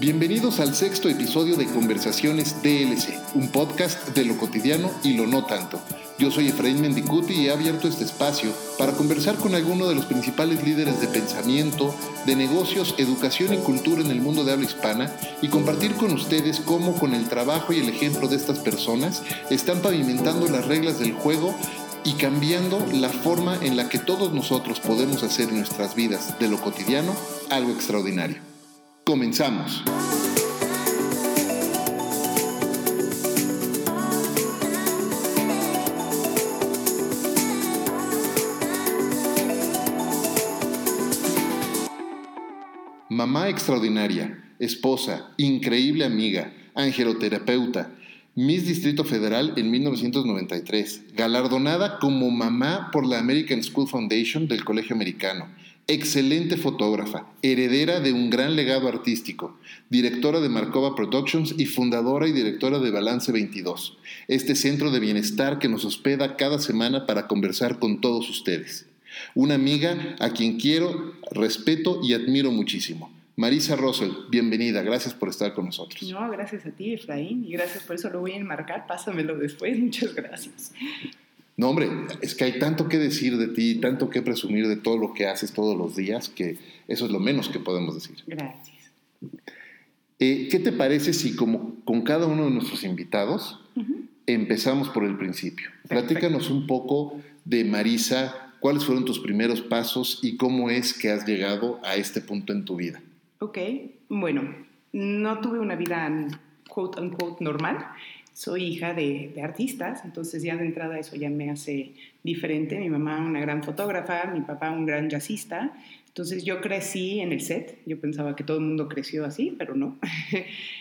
Bienvenidos al sexto episodio de Conversaciones DLC, un podcast de lo cotidiano y lo no tanto. Yo soy Efraín Mendicuti y he abierto este espacio para conversar con alguno de los principales líderes de pensamiento, de negocios, educación y cultura en el mundo de habla hispana y compartir con ustedes cómo con el trabajo y el ejemplo de estas personas están pavimentando las reglas del juego y cambiando la forma en la que todos nosotros podemos hacer nuestras vidas de lo cotidiano algo extraordinario. Comenzamos. Mamá extraordinaria, esposa, increíble amiga, angeloterapeuta, Miss Distrito Federal en 1993, galardonada como mamá por la American School Foundation del Colegio Americano, excelente fotógrafa, heredera de un gran legado artístico, directora de Markova Productions y fundadora y directora de Balance 22, este centro de bienestar que nos hospeda cada semana para conversar con todos ustedes. Una amiga a quien quiero, respeto y admiro muchísimo. Marisa Russell, bienvenida, gracias por estar con nosotros. No, gracias a ti, Efraín, y gracias por eso lo voy a enmarcar, pásamelo después, muchas gracias. No, hombre, es que hay tanto que decir de ti, tanto que presumir de todo lo que haces todos los días, que eso es lo menos que podemos decir. Gracias. Eh, ¿Qué te parece si como con cada uno de nuestros invitados empezamos por el principio? Platícanos un poco de Marisa, cuáles fueron tus primeros pasos y cómo es que has llegado a este punto en tu vida. Ok, bueno, no tuve una vida quote unquote normal. Soy hija de, artistas, entonces ya de entrada eso ya me hace diferente. Mi mamá una gran fotógrafa, mi papá un gran jazzista. Entonces yo crecí en el set, yo pensaba que todo el mundo creció así, pero no.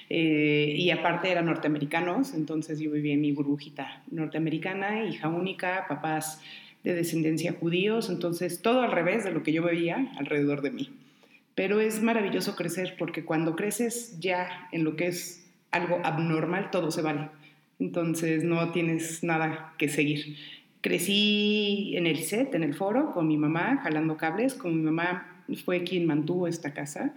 Eh, y aparte eran norteamericanos, entonces yo vivía en mi burbujita norteamericana, hija única, papás de descendencia judíos, entonces todo al revés de lo que yo veía alrededor de mí. Pero es maravilloso crecer porque cuando creces ya en lo que es algo abnormal, todo se vale. Entonces no tienes nada que seguir. Crecí en el set, en el foro, con mi mamá, jalando cables. Con mi mamá fue quien mantuvo esta casa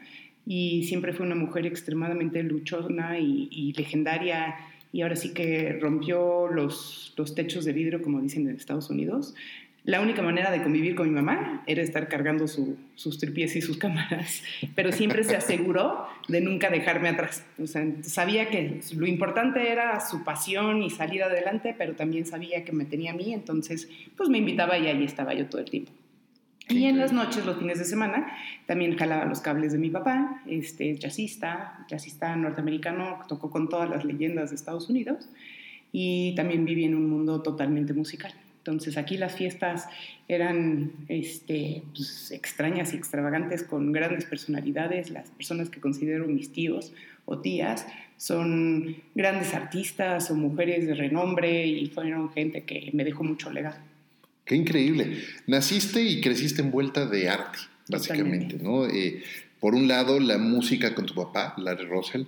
y siempre fue una mujer extremadamente luchona y, legendaria y ahora sí que rompió los, los techos de vidrio, como dicen en Estados Unidos la única manera de convivir con mi mamá era estar cargando sus tripies y sus cámaras, pero siempre se aseguró de nunca dejarme atrás. O sea, sabía que lo importante era su pasión y salir adelante, pero también sabía que me tenía a mí, entonces pues me invitaba y ahí estaba yo todo el tiempo. Y en las noches, los fines de semana, también jalaba los cables de mi papá, este jazzista, jazzista norteamericano, tocó con todas las leyendas de Estados Unidos y también viví en un mundo totalmente musical. Entonces aquí las fiestas eran este, pues, extrañas y extravagantes con grandes personalidades. Las personas que considero mis tíos o tías son grandes artistas o mujeres de renombre y fueron gente que me dejó mucho legado. Qué increíble. Naciste y creciste envuelta de arte, básicamente, ¿no? Eh, por un lado, la música con tu papá, Larry Russell,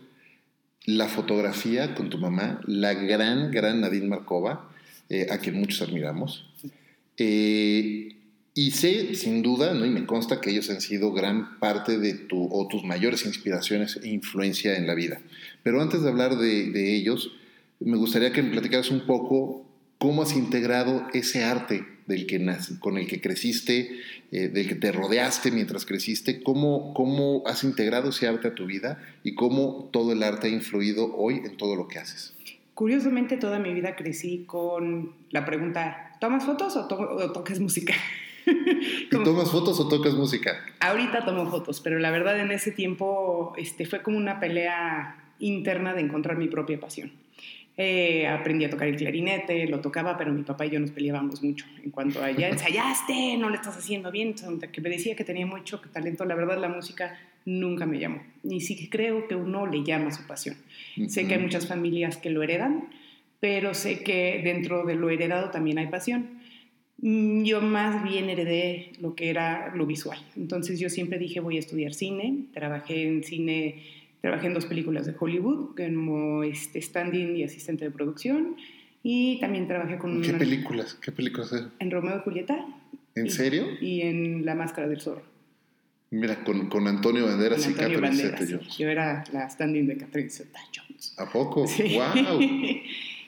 la fotografía con tu mamá, la gran, gran Nadine Markova, eh, a quien muchos admiramos. Eh, y sé, sin duda, ¿no? y me consta que ellos han sido gran parte de tu, o tus mayores inspiraciones e influencia en la vida. Pero antes de hablar de, ellos, me gustaría que me platicaras un poco cómo has integrado ese arte del que con el que creciste, eh, del que te rodeaste mientras creciste, cómo, cómo has integrado ese arte a tu vida y cómo todo el arte ha influido hoy en todo lo que haces. Curiosamente, toda mi vida crecí con la pregunta, ¿tomas fotos o, tocas música? tomas fotos o tocas música? Ahorita tomo fotos, pero la verdad en ese tiempo este, fue como una pelea interna de encontrar mi propia pasión. Eh, aprendí a tocar el clarinete, lo tocaba, pero mi papá y yo nos peleábamos mucho en cuanto a ya ensayaste, no le estás haciendo bien, que me decía que tenía mucho talento. La verdad, la música nunca me llamó. Ni siquiera creo que uno le llama su pasión. Sé que hay muchas familias que lo heredan, pero sé que dentro de lo heredado también hay pasión. Mm, yo más bien heredé lo que era lo visual. Entonces yo siempre dije voy a estudiar cine, trabajé en cine, trabajé en dos películas de Hollywood como este stand-in y asistente de producción y también trabajé con... ¿Qué películas? ¿Qué películas? En Romeo y Julieta. ¿En serio? Y en La Máscara del Zorro. Mira, con, con Antonio Banderas Con y Antonio Catherine Banderas, Zeta-Jones. sí. Yo era la stand-in de Catherine Zeta-Jones. ¿A poco? Sí. ¡Wow!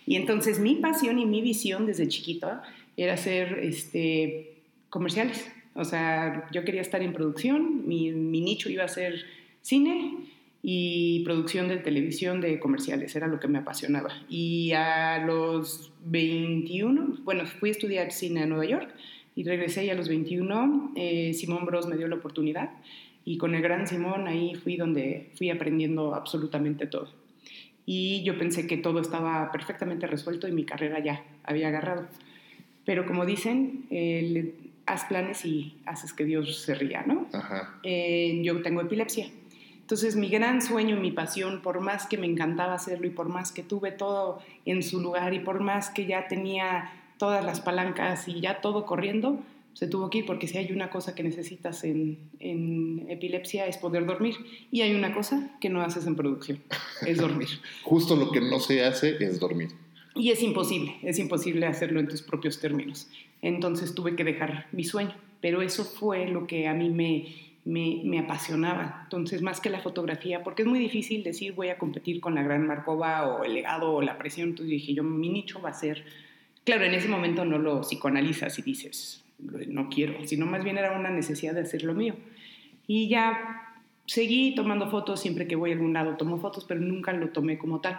y entonces mi pasión y mi visión desde chiquito era hacer este, comerciales. O sea, yo quería estar en producción, mi, mi nicho iba a ser cine y producción de televisión de comerciales, era lo que me apasionaba. Y a los 21, bueno, fui a estudiar cine a Nueva York y regresé y a los 21 eh, Simón Bros me dio la oportunidad y con el gran Simón ahí fui donde fui aprendiendo absolutamente todo y yo pensé que todo estaba perfectamente resuelto y mi carrera ya había agarrado. Pero como dicen, el- haz planes y haces que Dios se ría, ¿no? Ajá. Eh, yo tengo epilepsia. Entonces mi gran sueño, mi pasión, por más que me encantaba hacerlo y por más que tuve todo en su lugar y por más que ya tenía todas las palancas y ya todo corriendo, se tuvo que ir porque si hay una cosa que necesitas en, en epilepsia es poder dormir y hay una cosa que no haces en producción, es dormir. Justo lo que no se hace es dormir. Y es imposible, es imposible hacerlo en tus propios términos. Entonces tuve que dejar mi sueño, pero eso fue lo que a mí me, me, me apasionaba. Entonces, más que la fotografía, porque es muy difícil decir voy a competir con la gran Marcova o el legado o la presión, entonces dije yo, mi nicho va a ser, claro, en ese momento no lo psicoanalizas y dices, no quiero, sino más bien era una necesidad de hacer lo mío. Y ya seguí tomando fotos, siempre que voy a algún lado tomo fotos, pero nunca lo tomé como tal.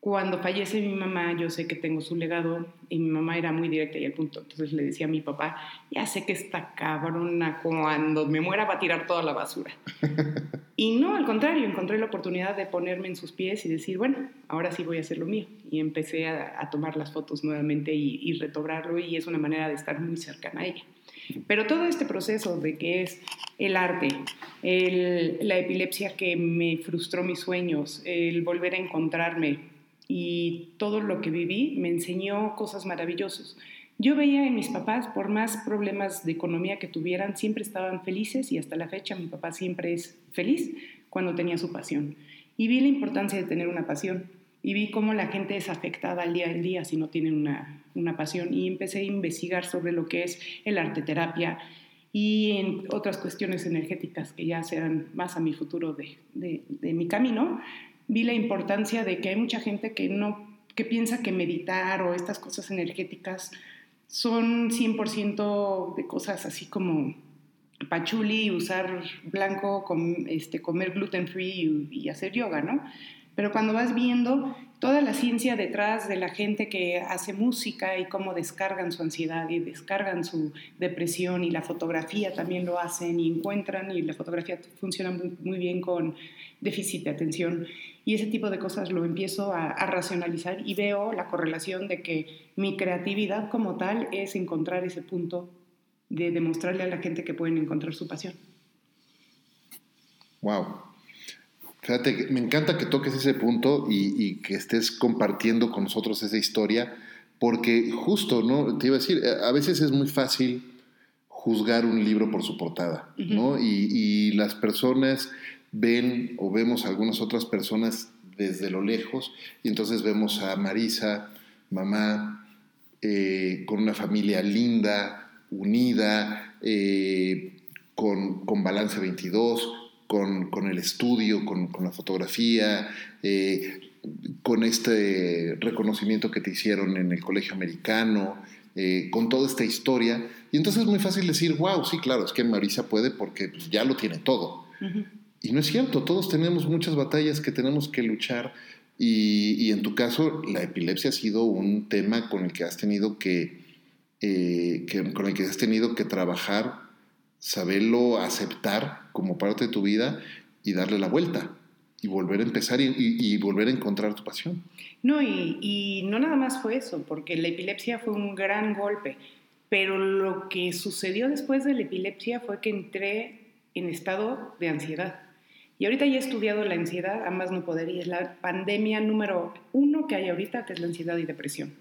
Cuando fallece mi mamá, yo sé que tengo su legado y mi mamá era muy directa y al punto. Entonces le decía a mi papá, ya sé que esta cabrona cuando me muera va a tirar toda la basura. y no, al contrario, encontré la oportunidad de ponerme en sus pies y decir, bueno, ahora sí voy a hacer lo mío. Y empecé a, a tomar las fotos nuevamente y, y retobrarlo y es una manera de estar muy cercana a ella. Pero todo este proceso de que es el arte, el- la epilepsia que me frustró mis sueños, el volver a encontrarme y todo lo que viví me enseñó cosas maravillosas. Yo veía en mis papás, por más problemas de economía que tuvieran, siempre estaban felices y hasta la fecha mi papá siempre es feliz cuando tenía su pasión. Y vi la importancia de tener una pasión y vi cómo la gente es afectada al día al día si no tienen una, una pasión y empecé a investigar sobre lo que es el arte terapia y en otras cuestiones energéticas que ya serán más a mi futuro de, de, de mi camino, vi la importancia de que hay mucha gente que no que piensa que meditar o estas cosas energéticas son 100% de cosas así como pachuli, usar blanco, com- este, comer gluten free y, y hacer yoga, ¿no? Pero cuando vas viendo toda la ciencia detrás de la gente que hace música y cómo descargan su ansiedad y descargan su depresión y la fotografía también lo hacen y encuentran y la fotografía funciona muy, muy bien con déficit de atención y ese tipo de cosas lo empiezo a, a racionalizar y veo la correlación de que mi creatividad como tal es encontrar ese punto de demostrarle a la gente que pueden encontrar su pasión. Wow. Fíjate, me encanta que toques ese punto y, y que estés compartiendo con nosotros esa historia, porque justo, ¿no? Te iba a decir, a veces es muy fácil juzgar un libro por su portada, ¿no? y, y las personas ven o vemos a algunas otras personas desde lo lejos, y entonces vemos a Marisa, mamá, eh, con una familia linda, unida, eh, con, con Balance 22, con, con el estudio, con, con la fotografía, eh, con este reconocimiento que te hicieron en el colegio americano, con toda esta historia. Y entonces es muy fácil decir, wow, sí, claro, es que Marisa puede porque pues, ya lo tiene todo. Y no es cierto, todos tenemos muchas batallas que tenemos que luchar. Y, en tu caso, la epilepsia ha sido un tema con el que has tenido que, eh, que, con el que has tenido que trabajar, saberlo aceptar como parte de tu vida y darle la vuelta y volver a empezar y volver a encontrar tu pasión. No, y, y, no nada más fue eso, porque la epilepsia fue un gran golpe, pero lo que sucedió después de la epilepsia fue que entré en estado de ansiedad. Y ahorita ya he estudiado la ansiedad, a más no poder, y es la pandemia número uno que hay ahorita, que es la ansiedad y depresión.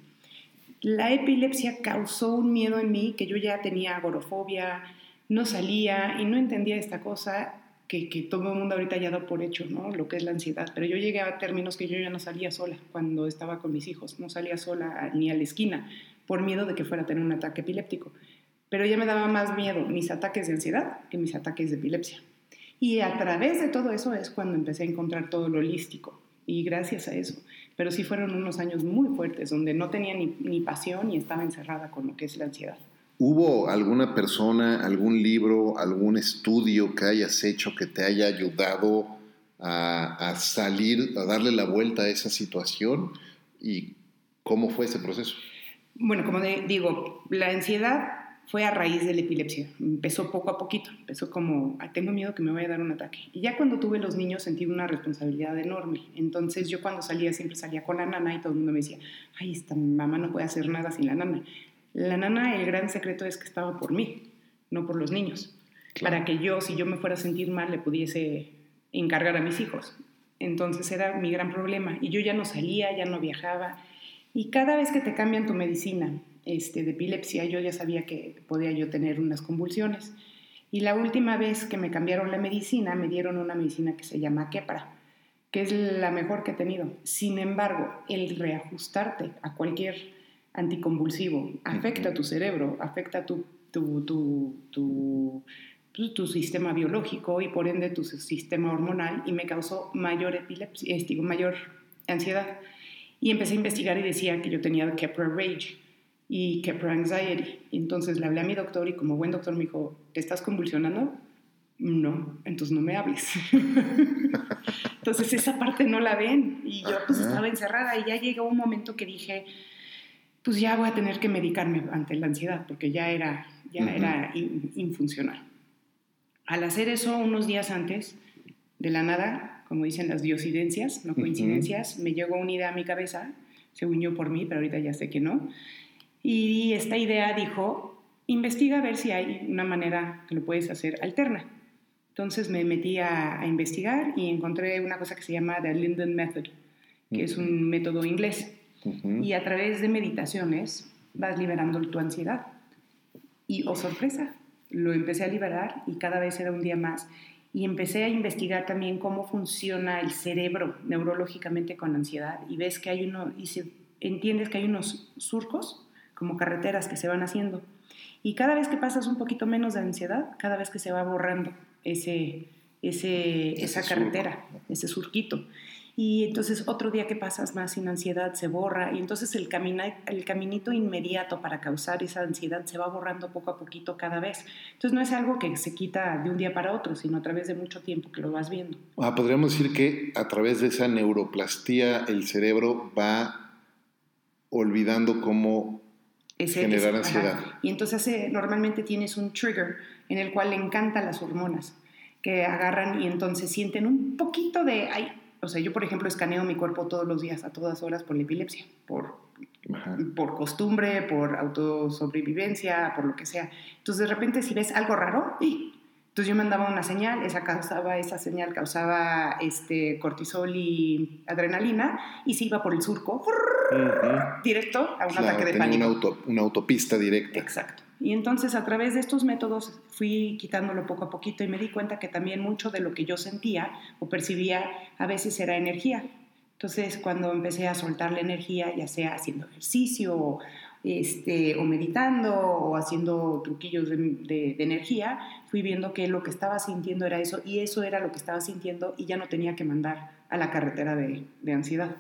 La epilepsia causó un miedo en mí que yo ya tenía agorofobia, no salía y no entendía esta cosa que, que, todo el mundo ahorita ya da por hecho, ¿no? Lo que es la ansiedad. Pero yo llegué a términos que yo ya no salía sola cuando estaba con mis hijos, no salía sola ni a la esquina por miedo de que fuera a tener un ataque epiléptico. pero ya me daba más miedo mis ataques de ansiedad que mis ataques de epilepsia. Y a través de todo eso es cuando empecé a encontrar todo lo holístico. Y gracias a eso. Pero sí fueron unos años muy fuertes, donde no tenía ni, ni pasión y estaba encerrada con lo que es la ansiedad. ¿Hubo alguna persona, algún libro, algún estudio que hayas hecho que te haya ayudado a, a, salir, a darle la vuelta a esa situación? ¿Y cómo fue ese proceso? Bueno, como digo, la ansiedad fue a raíz de la epilepsia. Empezó poco a poquito, empezó como, tengo miedo que me vaya a dar un ataque. Y ya cuando tuve los niños sentí una responsabilidad enorme. Entonces yo cuando salía siempre salía con la nana y todo el mundo me decía, ay, esta mamá no puede hacer nada sin la nana. La nana, el gran secreto es que estaba por mí, no por los niños. Para que yo, si yo me fuera a sentir mal, le pudiese encargar a mis hijos. Entonces era mi gran problema. Y yo ya no salía, ya no viajaba. Y cada vez que te cambian tu medicina, este, de epilepsia, yo ya sabía que podía yo tener unas convulsiones. Y la última vez que me cambiaron la medicina, me dieron una medicina que se llama Kepra, que es la mejor que he tenido. Sin embargo, el reajustarte a cualquier anticonvulsivo afecta tu cerebro, afecta tu, tu, tu, tu, pues, tu sistema biológico y por ende tu sistema hormonal y me causó mayor epilepsia, digo, mayor ansiedad. Y empecé a investigar y decía que yo tenía Kepra Rage y Keppra Anxiety. entonces le hablé a mi doctor y como buen doctor me dijo, ¿te estás convulsionando? No, entonces no me hables. entonces esa parte no la ven y yo pues estaba encerrada y ya llegó un momento que dije, pues ya voy a tener que medicarme ante la ansiedad porque ya era, ya era infuncional. Al hacer eso unos días antes, de la nada, como dicen las diosidencias, no coincidencias, me llegó una idea a mi cabeza, se unió por mí, pero ahorita ya sé que no, y esta idea dijo, investiga a ver si hay una manera que lo puedes hacer alterna. Entonces me metí a, investigar y encontré una cosa que se llama The Linden Method, que es un método inglés. Y a través de meditaciones vas liberando tu ansiedad. Y, oh sorpresa, lo empecé a liberar y cada vez era un día más. Y empecé a investigar también cómo funciona el cerebro neurológicamente con ansiedad. Y ves que hay uno, y entiendes que hay unos surcos como carreteras que se van haciendo. Y cada vez que pasas un poquito menos de ansiedad, cada vez que se va borrando ese, ese, esa carretera, ese surquito. Y entonces otro día que pasas más sin ansiedad se borra y entonces el, camina, el caminito inmediato para causar esa ansiedad se va borrando poco a poquito cada vez. Entonces no es algo que se quita de un día para otro, sino a través de mucho tiempo que lo vas viendo. Ah, podríamos decir que a través de esa neuroplastía el cerebro va olvidando cómo generar ansiedad. Y entonces normalmente tienes un trigger en el cual le encantan las hormonas que agarran y entonces sienten un poquito de... Ay, o sea, yo por ejemplo escaneo mi cuerpo todos los días, a todas horas por la epilepsia, por, por costumbre, por autosobrevivencia, por lo que sea. Entonces de repente si ves algo raro, ¡y! Entonces yo mandaba una señal, esa causaba, esa señal causaba este, cortisol y adrenalina y se iba por el surco directo a un ataque de pánico. Una, una autopista directa. Exacto. Y entonces a través de estos métodos fui quitándolo poco a poquito y me di cuenta que también mucho de lo que yo sentía o percibía a veces era energía. Entonces cuando empecé a soltar la energía, ya sea haciendo ejercicio este, o meditando o haciendo truquillos de, energía, fui viendo que lo que estaba sintiendo era eso y eso era lo que estaba sintiendo y ya no tenía que mandar a la carretera de, de ansiedad.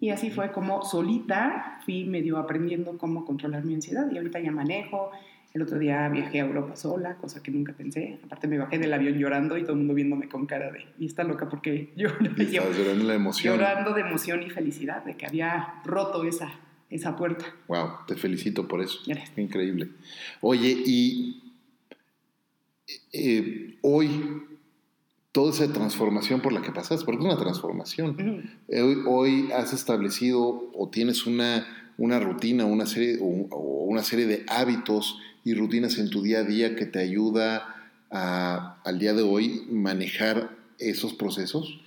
Y así fue como solita fui medio aprendiendo cómo controlar mi ansiedad y ahorita ya manejo. El otro día viajé a Europa sola, cosa que nunca pensé. Aparte me bajé del avión llorando y todo el mundo viéndome con cara de, y está loca porque yo, llorando la emoción. Llorando de emoción y felicidad de que había roto esa esa puerta. Wow, te felicito por eso. Increíble. Oye, y eh, hoy toda esa transformación por la que pasas, porque es una transformación. Eh, hoy, has establecido o tienes una, una rutina, una serie, o, una serie de hábitos y rutinas en tu día a día que te ayuda a, al día de hoy manejar esos procesos.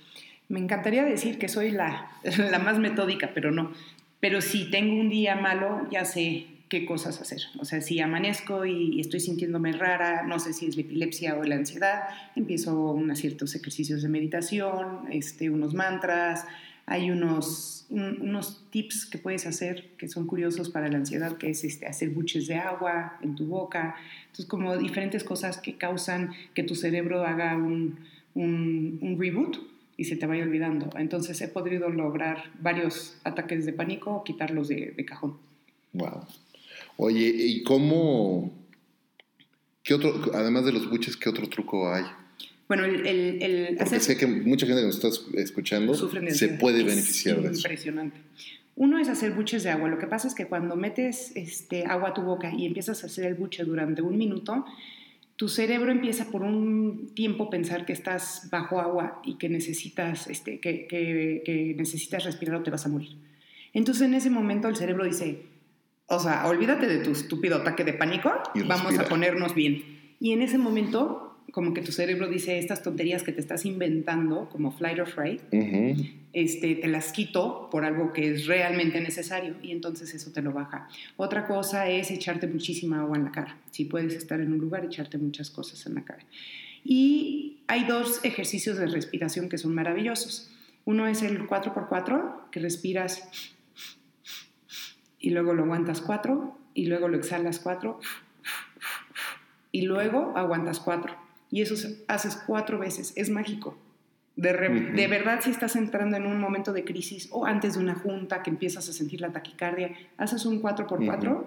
Me encantaría decir que soy la, la más metódica, pero no. Pero si tengo un día malo, ya sé qué cosas hacer. O sea, si amanezco y estoy sintiéndome rara, no sé si es la epilepsia o la ansiedad, empiezo unos ciertos ejercicios de meditación, este, unos mantras, hay unos, unos tips que puedes hacer que son curiosos para la ansiedad, que es este, hacer buches de agua en tu boca. Entonces, como diferentes cosas que causan que tu cerebro haga un, un, reboot y se te vaya olvidando. Entonces, he podido lograr varios ataques de pánico o quitarlos de, de cajón. Wow. Oye, ¿y cómo ¿Qué otro, además de los buches, qué otro truco hay? Bueno, el, el, Porque sé que mucha gente que nos está escuchando se puede beneficiar de eso. Impresionante. Uno es hacer buches de agua. Lo que pasa es que cuando metes este, agua a tu boca y empiezas a hacer el buche durante un minuto, tu cerebro empieza por un tiempo a pensar que estás bajo agua y que necesitas, este, que, que, que necesitas respirar o te vas a morir. Entonces en ese momento el cerebro dice, o sea, olvídate de tu estúpido ataque de pánico, vamos a ponernos bien. Y en ese momento, como que tu cerebro dice estas tonterías que te estás inventando, como flight or fright, este, te las quito por algo que es realmente necesario y entonces eso te lo baja. Otra cosa es echarte muchísima agua en la cara. Si puedes estar en un lugar, echarte muchas cosas en la cara. Y hay dos ejercicios de respiración que son maravillosos. Uno es el 4x4, que respiras y luego lo aguantas cuatro y luego lo exhalas cuatro y luego aguantas cuatro. Y eso haces cuatro veces. Es mágico. De, de, verdad, si estás entrando en un momento de crisis o antes de una junta que empiezas a sentir la taquicardia, haces un 4x4,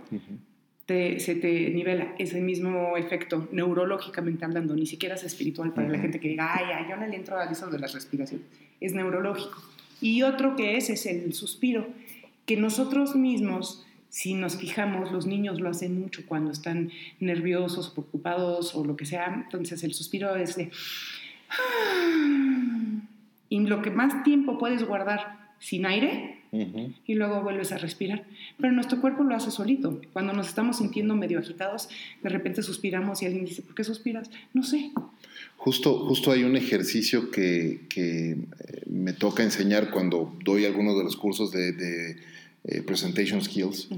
se te nivela ese mismo efecto neurológicamente hablando, ni siquiera es espiritual para la gente que diga, ay, ay, yo no le entro a eso de las respiraciones, es neurológico. Y otro que es, es el suspiro que nosotros mismos, si nos fijamos, los niños lo hacen mucho cuando están nerviosos, preocupados o lo que sea, entonces el suspiro es de... Y lo que más tiempo puedes guardar sin aire y luego vuelves a respirar. Pero nuestro cuerpo lo hace solito. Cuando nos estamos sintiendo medio agitados, de repente suspiramos y alguien dice, ¿por qué suspiras? No sé. Justo, justo hay un ejercicio que, que eh, me toca enseñar cuando doy algunos de los cursos de eh, presentation skills,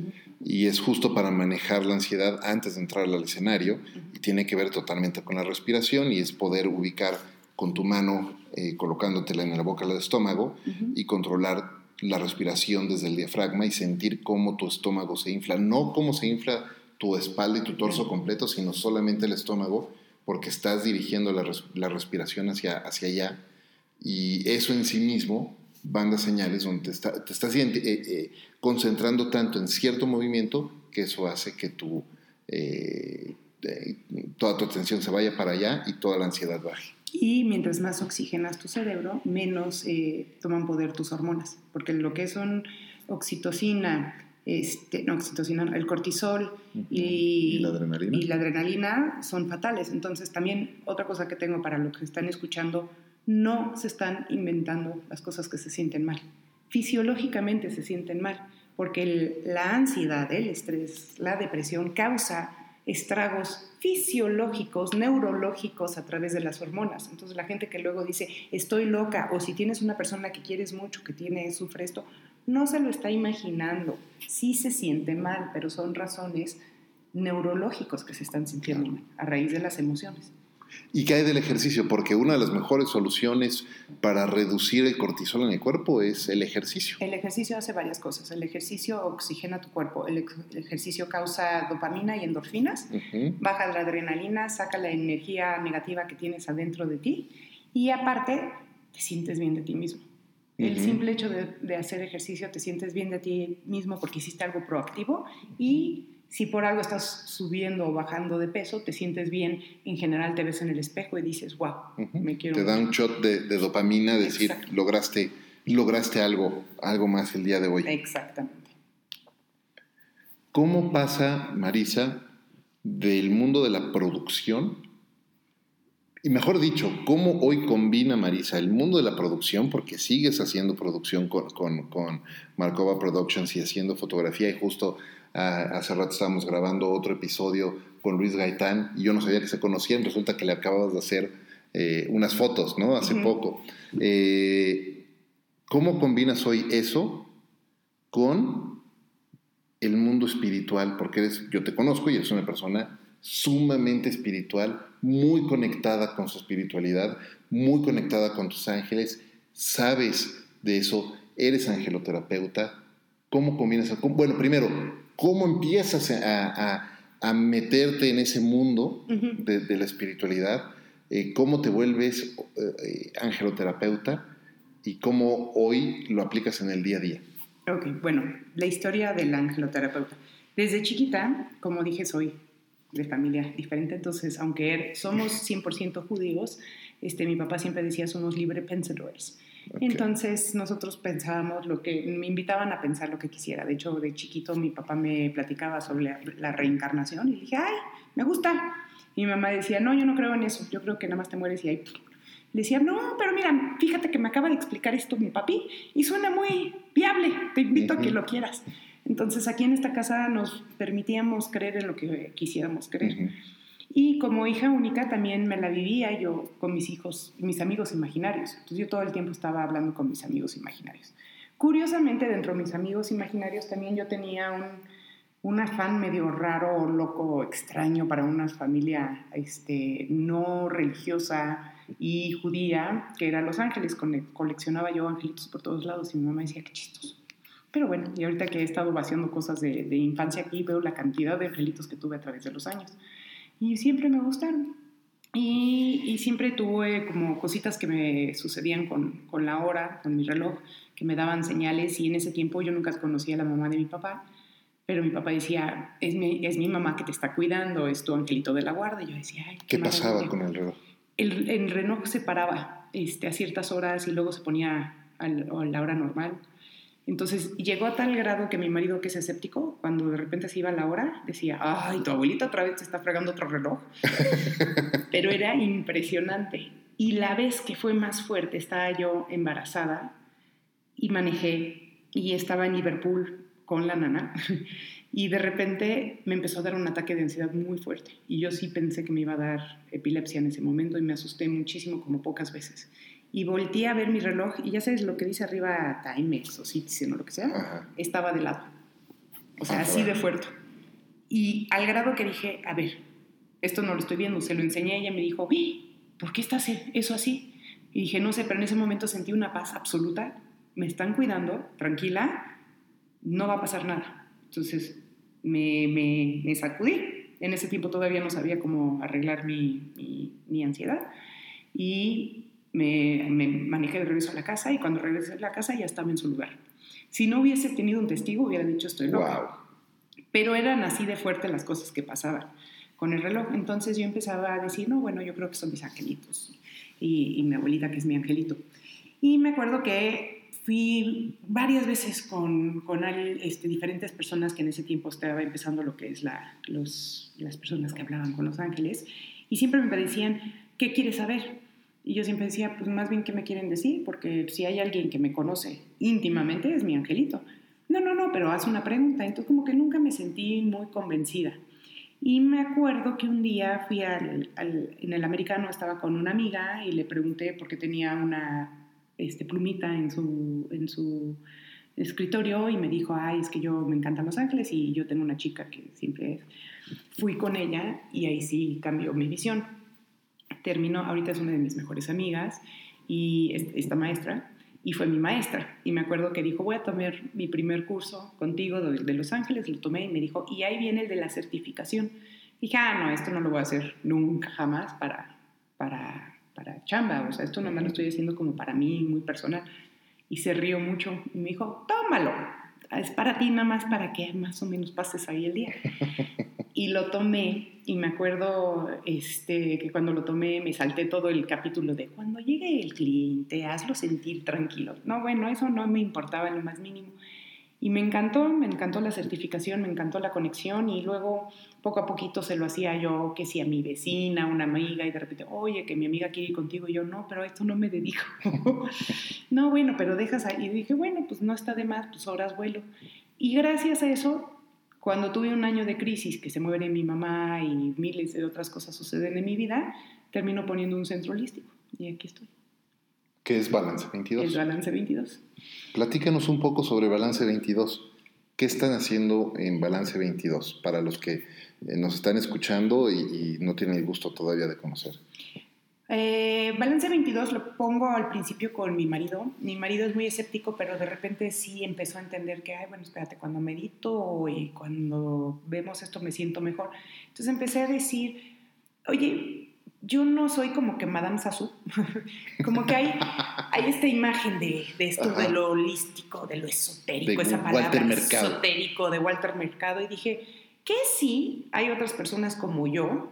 y es justo para manejar la ansiedad antes de entrar al escenario, y tiene que ver totalmente con la respiración, y es poder ubicar con tu mano, eh, colocándotela en la boca del estómago, y controlar la respiración desde el diafragma y sentir cómo tu estómago se infla, no cómo se infla tu espalda y tu torso completo, sino solamente el estómago, porque estás dirigiendo la, la respiración hacia, hacia allá, y eso en sí mismo bandas señales donde te, está, te estás eh, eh, concentrando tanto en cierto movimiento que eso hace que tu, eh, toda tu atención se vaya para allá y toda la ansiedad baje. Y mientras más oxigenas tu cerebro, menos toman poder tus hormonas, porque lo que son oxitocina, este, no, oxitocina, el cortisol y, la adrenalina? y la adrenalina son fatales. Entonces también otra cosa que tengo para los que están escuchando, no se están inventando las cosas que se sienten mal. Fisiológicamente se sienten mal, porque la ansiedad, el estrés, la depresión causa estragos fisiológicos, neurológicos a través de las hormonas. Entonces la gente que luego dice, estoy loca, o si tienes una persona que quieres mucho, que tiene, sufre esto, no se lo está imaginando. Sí se siente mal, pero son razones neurológicos que se están sintiendo mal, a raíz de las emociones. ¿Y qué hay del ejercicio? Porque una de las mejores soluciones para reducir el cortisol en el cuerpo es el ejercicio. El ejercicio hace varias cosas. El ejercicio oxigena tu cuerpo. El, ejercicio causa dopamina y endorfinas, baja la adrenalina, saca la energía negativa que tienes adentro de ti y aparte te sientes bien de ti mismo. El simple hecho de, de hacer ejercicio te sientes bien de ti mismo porque hiciste algo proactivo y si por algo estás subiendo o bajando de peso, te sientes bien, en general te ves en el espejo y dices, wow, me quiero. Te da un shot de, dopamina, decir, lograste, lograste algo, algo más el día de hoy. Exactamente. ¿Cómo pasa, Marisa, del mundo de la producción? Y mejor dicho, ¿cómo hoy combina Marisa el mundo de la producción? Porque sigues haciendo producción con, con, con Markova Productions y haciendo fotografía y justo Ah, hace rato estábamos grabando otro episodio con Luis Gaitán y yo no sabía que se conocían. Resulta que le acababas de hacer eh, unas fotos, ¿no? Hace poco. Eh, ¿Cómo combinas hoy eso con el mundo espiritual? Porque eres, yo te conozco y eres una persona sumamente espiritual, muy conectada con su espiritualidad, muy conectada con tus ángeles, sabes de eso eres angeloterapeuta, ¿cómo comienzas? Bueno, primero, ¿cómo empiezas a, meterte en ese mundo de, la espiritualidad? Eh, ¿Cómo te vuelves eh, angeloterapeuta? ¿Y cómo hoy lo aplicas en el día a día? Ok, bueno, la historia del angeloterapeuta. Desde chiquita, como dije, soy de familia diferente, entonces, aunque somos 100% judíos, este, mi papá siempre decía, somos libre pensadores. Entonces nosotros pensábamos lo que, me invitaban a pensar lo que quisiera. De hecho, de chiquito mi papá me platicaba sobre la, reencarnación y dije, ay, me gusta. Y mi mamá decía, no, yo no creo en eso, yo creo que nada más te mueres y ahí... Le decía, no, pero mira, fíjate que me acaba de explicar esto mi papi y suena muy viable, te invito a que lo quieras. Entonces aquí en esta casa nos permitíamos creer en lo que quisiéramos creer. Y como hija única también me la vivía yo con mis hijos, mis amigos imaginarios. Entonces yo todo el tiempo estaba hablando con mis amigos imaginarios. Curiosamente, dentro de mis amigos imaginarios también yo tenía un, un afán medio raro, loco, extraño para una familia este, no religiosa y judía, que era Los Ángeles. Coleccionaba yo angelitos por todos lados y mi mamá decía, qué chistoso. Pero bueno, y ahorita que he estado vaciando cosas de, de, infancia aquí, veo la cantidad de angelitos que tuve a través de los años. Y siempre me gustaron. Y, y siempre tuve como cositas que me sucedían con, con, la hora, con mi reloj, que me daban señales. Y en ese tiempo yo nunca conocía a la mamá de mi papá. Pero mi papá decía, es mi, es mi mamá que te está cuidando, es tu angelito de la guarda. Y yo decía, Ay, ¿qué, pasaba con el reloj? El, el reloj se paraba este, a ciertas horas y luego se ponía a la hora normal. Entonces llegó a tal grado que mi marido, que es escéptico, cuando de repente se iba la hora, decía, ay, tu abuelita otra vez te está fregando otro reloj. Pero era impresionante. Y la vez que fue más fuerte, estaba yo embarazada y manejé y estaba en Liverpool con la nana. Y de repente me empezó a dar un ataque de ansiedad muy fuerte. Y yo sí pensé que me iba a dar epilepsia en ese momento y me asusté muchísimo, como pocas veces y volteé a ver mi reloj y ya sabes lo que dice arriba Timex o Citizen o lo que sea, estaba de lado. O sea, ah, así de fuerte. Y al grado que dije, a ver, esto no lo estoy viendo, se lo enseñé y ella me dijo, ¿por qué estás eso así? Y dije, no sé, pero en ese momento sentí una paz absoluta, me están cuidando, tranquila, no va a pasar nada. Entonces me, me, me sacudí. En ese tiempo todavía no sabía cómo arreglar mi, mi, mi ansiedad. Y me, manejé de regreso a la casa y cuando regresé a la casa ya estaba en su lugar. Si no hubiese tenido un testigo, hubiera dicho estoy loca. Pero eran así de fuerte las cosas que pasaban con el reloj. Entonces yo empezaba a decir, no, bueno, yo creo que son mis angelitos. Y, mi abuelita, que es mi angelito. Y me acuerdo que fui varias veces con, con este, diferentes personas que en ese tiempo estaba empezando lo que es la, los, las personas que hablaban con los ángeles. Y siempre me decían, ¿qué quieres saber? Y yo siempre decía, pues más bien, ¿qué me quieren decir? Porque si hay alguien que me conoce íntimamente, es mi angelito. No, no, no, pero haz una pregunta. Entonces como que nunca me sentí muy convencida. Y me acuerdo que un día fui al, en el americano, estaba con una amiga y le pregunté por qué tenía una este, plumita en su, en su escritorio y me dijo, ay, es que yo me encantan Los Ángeles y yo tengo una chica que siempre. Fui con ella y ahí sí cambió mi visión terminó, ahorita es una de mis mejores amigas y esta maestra, y fue mi maestra. Y me acuerdo que dijo, voy a tomar mi primer curso contigo de, Los Ángeles, lo tomé y me dijo, y ahí viene el de la certificación. Y dije, ah, no, esto no lo voy a hacer nunca, jamás para, para, para chamba, o sea, esto no me lo estoy haciendo como para mí, muy personal. Y se rió mucho y me dijo, tómalo, es para ti nada más para que más o menos pases ahí el día. Y lo tomé y me acuerdo este, que cuando lo tomé me salté todo el capítulo de cuando llegue el cliente, hazlo sentir tranquilo. No, bueno, eso no me importaba en lo más mínimo. Y me encantó, me encantó la certificación, me encantó la conexión y luego poco a poquito se lo hacía yo, que si a mi vecina, una amiga y de repente, oye, que mi amiga quiere ir contigo y yo, no, pero a esto no me dedico. no, bueno, pero dejas ahí. Y dije, bueno, pues no está de más, pues horas vuelo. Y gracias a eso cuando tuve un año de crisis, que se muere mi mamá y miles de otras cosas suceden en mi vida, termino poniendo un centro holístico. Y aquí estoy. ¿Qué es Balance 22? Es Balance 22. Platícanos un poco sobre Balance 22. ¿Qué están haciendo en Balance 22 para los que eh, nos están escuchando y, no tienen el gusto todavía de conocer? Eh, balance 22 lo pongo al principio con mi marido. Mi marido es muy escéptico, pero de repente sí empezó a entender que, ay, bueno, espérate, cuando medito y cuando vemos esto me siento mejor. Entonces empecé a decir, oye, yo no soy como que Madame Sassou, como que hay, hay esta imagen de, de esto, de lo holístico, de lo esotérico, esa palabra esotérico de Walter Mercado, y dije, que sí, hay otras personas como yo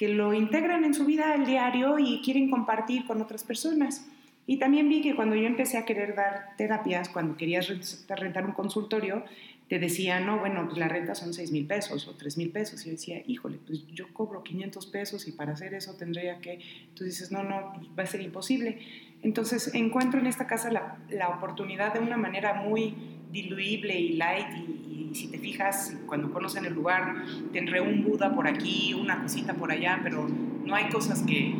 que lo integran en su vida al diario y quieren compartir con otras personas. Y también vi que cuando yo empecé a querer dar terapias, cuando querías rentar un consultorio, te decía, no, bueno, pues la renta son 6 mil pesos o 3 mil pesos. Y yo decía, híjole, pues yo cobro 500 pesos y para hacer eso tendría que... Tú dices, no, no, va a ser imposible. Entonces encuentro en esta casa la, la oportunidad de una manera muy diluible y light y, y si te fijas, cuando conocen el lugar, tendré un Buda por aquí, una cosita por allá, pero no hay cosas que,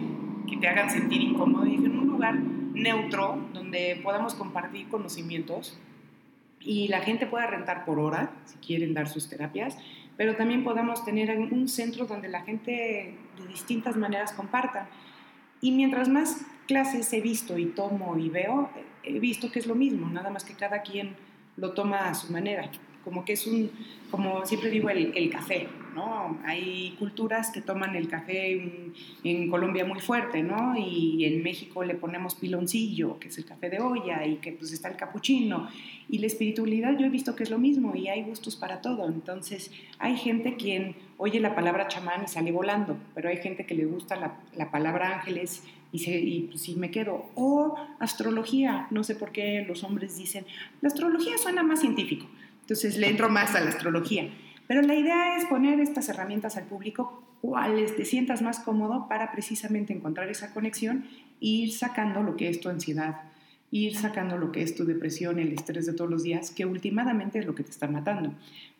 que te hagan sentir incómodo. Y en un lugar neutro donde podamos compartir conocimientos y la gente pueda rentar por hora, si quieren dar sus terapias, pero también podamos tener un centro donde la gente de distintas maneras comparta. Y mientras más clases he visto y tomo y veo, he visto que es lo mismo, nada más que cada quien lo toma a su manera como que es un, como siempre digo, el, café, ¿no? Hay culturas que toman el café en, en, Colombia muy fuerte, ¿no? Y en México le ponemos piloncillo, que es el café de olla, y que pues está el capuchino. Y la espiritualidad yo he visto que es lo mismo y hay gustos para todo. Entonces, hay gente quien oye la palabra chamán y sale volando, pero hay gente que le gusta la, la palabra ángeles y, se, pues, me quedo. O astrología, no sé por qué los hombres dicen, la astrología suena más científico. Entonces le entro más a la astrología. Pero la idea es poner estas herramientas al público, cuales te sientas más cómodo para precisamente encontrar esa conexión e ir sacando lo que es tu ansiedad, ir sacando lo que es tu depresión, el estrés de todos los días, que últimamente es lo que te está matando.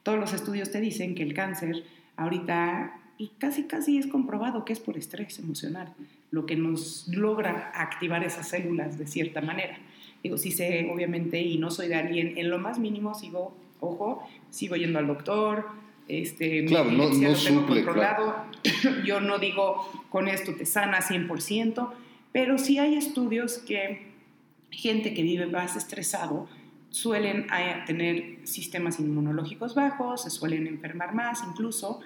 Todos los estudios te dicen que el cáncer ahorita y casi casi es comprobado que es por estrés emocional, lo que nos logra activar esas células de cierta manera. Digo, sí sé, obviamente, y no soy de alguien, en lo más mínimo sigo ojo, sigo yendo al doctor, este, claro, no, no tengo controlado. Yo no digo con esto te sana 100%, pero sí hay estudios que gente que vive más estresado suelen eh, tener sistemas inmunológicos bajos, se suelen enfermar más incluso,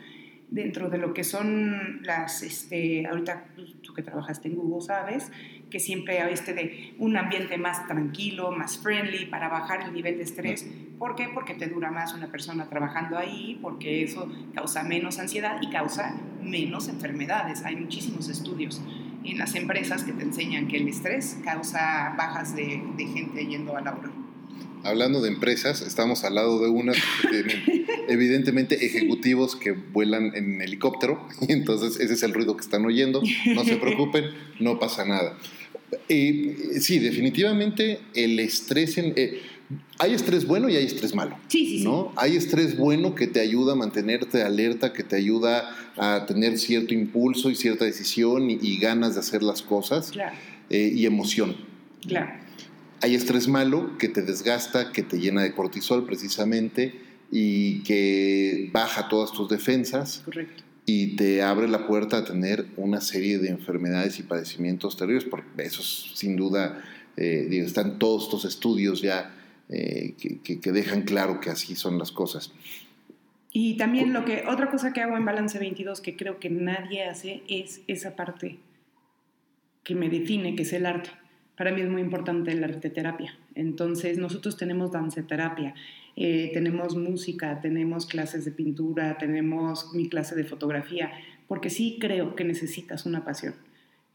dentro de lo que son las, este, ahorita tú que trabajaste en Google sabes, que siempre este de un ambiente más tranquilo, más friendly para bajar el nivel de estrés. ¿Por qué? Porque te dura más una persona trabajando ahí, porque eso causa menos ansiedad y causa menos enfermedades. Hay muchísimos estudios en las empresas que te enseñan que el estrés causa bajas de, de gente yendo a la hora hablando de empresas, estamos al lado de una que tienen evidentemente ejecutivos que vuelan en helicóptero, y entonces ese es el ruido que están oyendo, no se preocupen, no pasa nada. Y sí, definitivamente el estrés en... Eh, hay estrés bueno y hay estrés malo. Sí, sí, ¿no? Hay estrés bueno que te ayuda a mantenerte alerta, que te ayuda a tener cierto impulso y cierta decisión y, ganas de hacer las cosas. Claro. Eh, y emoción. Claro. Hay estrés malo que te desgasta, que te llena de cortisol precisamente y que baja todas tus defensas. Correcto. Y te abre la puerta a tener una serie de enfermedades y padecimientos terribles, porque eso sin duda, eh, están todos estos estudios ya eh, que, que, dejan claro que así son las cosas. Y también lo que, otra cosa que hago en Balance 22 que creo que nadie hace es esa parte que me define, que es el arte para mí es muy importante la arteterapia. Entonces, nosotros tenemos danceterapia, eh, tenemos música, tenemos clases de pintura, tenemos mi clase de fotografía, porque sí creo que necesitas una pasión.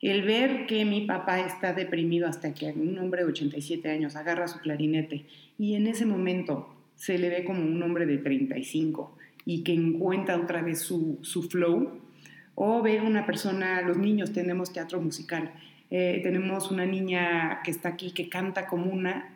El ver que mi papá está deprimido hasta que un hombre de 87 años agarra su clarinete y en ese momento se le ve como un hombre de 35 y que encuentra otra vez su, su flow, o ver una persona, los niños tenemos teatro musical, eh, tenemos una niña que está aquí que canta como una,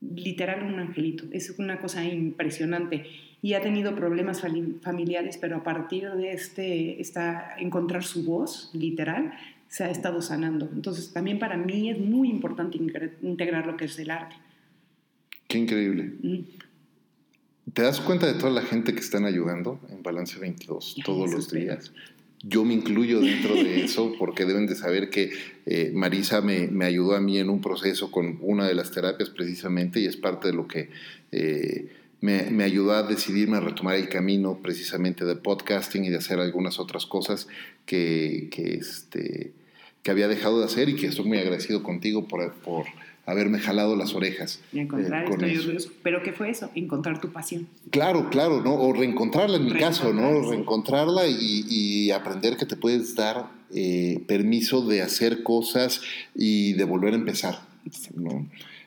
literal un angelito. Es una cosa impresionante. Y ha tenido problemas familiares, pero a partir de este, esta, encontrar su voz, literal, se ha estado sanando. Entonces, también para mí es muy importante integrar lo que es el arte. Qué increíble. ¿Te das cuenta de toda la gente que están ayudando en Balance 22 todos los días? Yo me incluyo dentro de eso porque deben de saber que eh, Marisa me, me, ayudó a mí en un proceso con una de las terapias precisamente y es parte de lo que eh, me, me, ayudó a decidirme a retomar el camino precisamente de podcasting y de hacer algunas otras cosas que, que, este, que había dejado de hacer y que estoy muy agradecido contigo por, por haberme jalado las orejas. Y encontrar eh, Pero ¿qué fue eso? Encontrar tu pasión. Claro, claro, ¿no? O reencontrarla en mi caso, ¿no? Reencontrarla y, y, aprender que te puedes dar eh, permiso de hacer cosas y de volver a empezar, ¿no?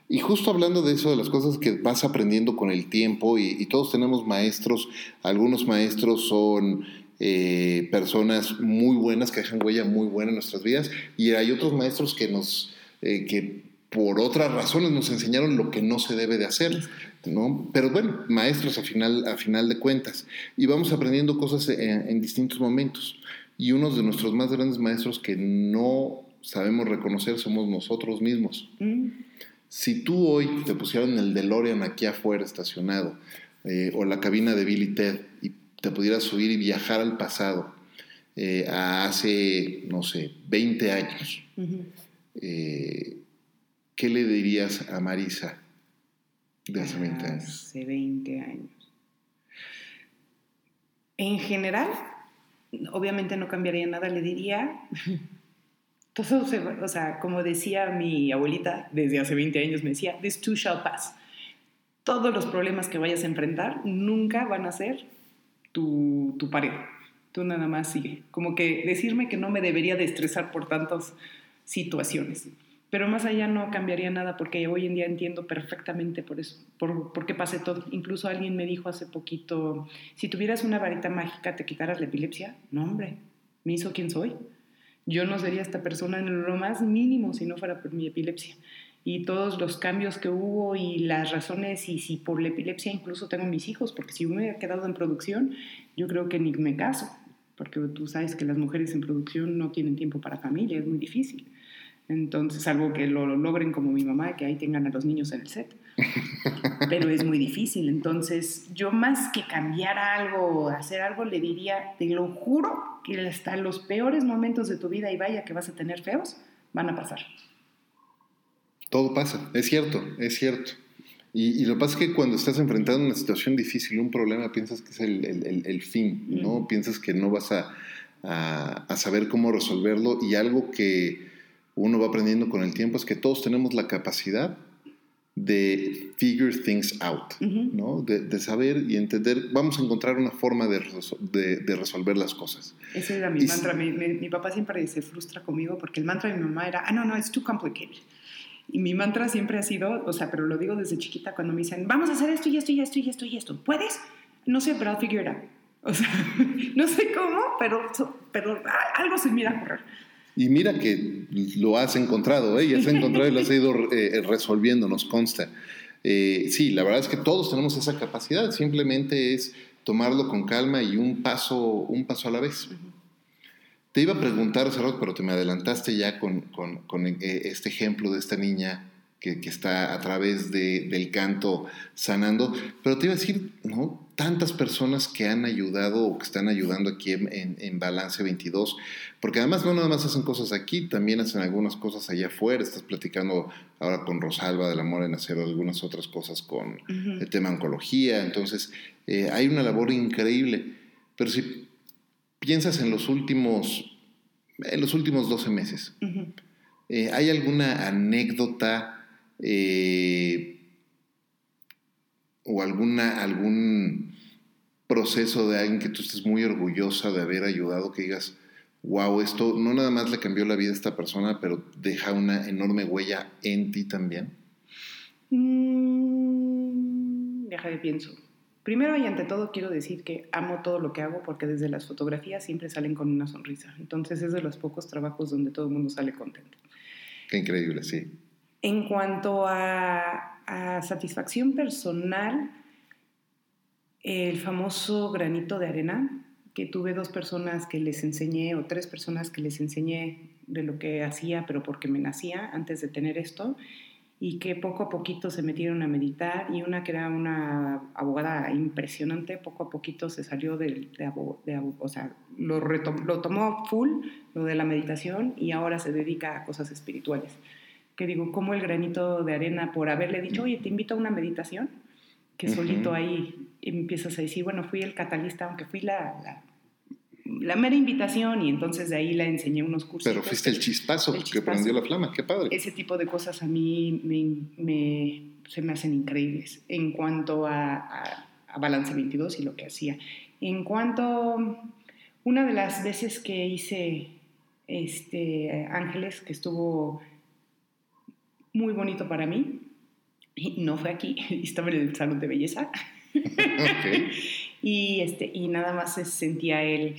Y justo hablando de eso, de las cosas que vas aprendiendo con el tiempo, y, y todos tenemos maestros, algunos maestros son eh, personas muy buenas, que dejan huella muy buena en nuestras vidas, y hay otros maestros que nos... Eh, que por otras razones nos enseñaron lo que no se debe de hacer, ¿no? Pero bueno, maestros a final, a final de cuentas. Y vamos aprendiendo cosas en, distintos momentos. Y uno de nuestros más grandes maestros que no sabemos reconocer somos nosotros mismos. Mm. Si tú hoy te pusieran el DeLorean aquí afuera estacionado, eh, o la cabina de Billy Ted, y te pudieras subir y viajar al pasado, eh, a hace, no sé, 20 años, ¿qué le dirías a Marisa de hace 20 años? Hace 20 años. En general, obviamente no cambiaría nada, le diría, todo o sea, como decía mi abuelita desde hace 20 años, me decía, this too shall pass. Todos los problemas que vayas a enfrentar nunca van a ser tu, tu pared. Tú nada más sigue. Como que decirme que no me debería de estresar por tantas situaciones. Pero más allá no cambiaría nada porque hoy en día entiendo perfectamente por, eso, por, por, qué pasé todo. Incluso alguien me dijo hace poquito, si tuvieras una varita mágica, ¿te quitaras la epilepsia? No, hombre, me hizo quien soy. Yo no sería esta persona en lo más mínimo si no fuera por mi epilepsia. Y todos los cambios que hubo y las razones, y si por la epilepsia incluso tengo mis hijos, porque si me hubiera quedado en producción, yo creo que ni me caso, porque tú sabes que las mujeres en producción no tienen tiempo para familia, es muy difícil. Entonces, algo que lo, logren como mi mamá, que ahí tengan a los niños en el set. Pero es muy difícil. Entonces, yo más que cambiar algo, hacer algo, le diría, te lo juro, que hasta los peores momentos de tu vida, y vaya que vas a tener feos, van a pasar. Todo pasa, es cierto, es cierto. Y, lo que pasa es que cuando estás enfrentando una situación difícil, un problema, piensas que es el, fin, ¿no? Piensas que no vas a, a saber cómo resolverlo y algo que uno va aprendiendo con el tiempo es que todos tenemos la capacidad de figure things out, ¿no? De, saber y entender, vamos a encontrar una forma de, de, resolver las cosas. Ese era mi mantra. Mi, mi, papá siempre se frustra conmigo porque el mantra de mi mamá era, ah, no, no, it's too complicated. Y mi mantra siempre ha sido, o sea, pero lo digo desde chiquita cuando me dicen, vamos a hacer esto y esto y esto y esto y esto. ¿Puedes? No sé, pero I'll figure it out. O sea, no sé cómo, pero, pero algo se mira a correr. Y mira que lo has encontrado, ¿eh? Y has encontrado y lo has ido eh, resolviendo, nos consta. Eh, sí, la verdad es que todos tenemos esa capacidad, simplemente es tomarlo con calma y un paso, un paso a la vez. Te iba a preguntar, Sarot, pero te me adelantaste ya con, con, con eh, este ejemplo de esta niña que, que está a través de, del canto sanando, pero te iba a decir, ¿no? tantas personas que han ayudado o que están ayudando aquí en, en, Balance 22, porque además no nada más hacen cosas aquí, también hacen algunas cosas allá afuera, estás platicando ahora con Rosalba del Amor en hacer algunas otras cosas con el tema oncología, entonces eh, hay una labor increíble, pero si piensas en los últimos, en los últimos 12 meses, eh, ¿hay alguna anécdota eh, o alguna, algún proceso de alguien que tú estés muy orgullosa de haber ayudado, que digas, wow, esto no nada más le cambió la vida a esta persona, pero deja una enorme huella en ti también? Mm, deja de pienso. Primero y ante todo quiero decir que amo todo lo que hago porque desde las fotografías siempre salen con una sonrisa. Entonces es de los pocos trabajos donde todo el mundo sale contento. Qué increíble, sí. En cuanto a satisfacción personal, el famoso granito de arena, que tuve dos personas que les enseñé o tres personas que les enseñé de lo que hacía, pero porque me nacía antes de tener esto. y que poco a poquito se metieron a meditar y una que era una abogada impresionante, poco a poquito se salió de, de, o sea, lo, lo tomó full, lo de la meditación y ahora se dedica a cosas espirituales. Que digo, como el granito de arena por haberle dicho, oye, te invito a una meditación, que solito ahí empiezas a decir, bueno, fui el catalista, aunque fui la la mera invitación y entonces de ahí la enseñé unos cursos. Pero fuiste el chispazo, que prendió la flama, qué padre. Ese tipo de cosas a mí me, se me hacen increíbles en cuanto a, Balance 22 y lo que hacía. En cuanto, una de las veces que hice este, Ángeles, que estuvo muy bonito para mí, y no fue aquí, estaba en el salón de belleza. y, este, y nada más se sentía él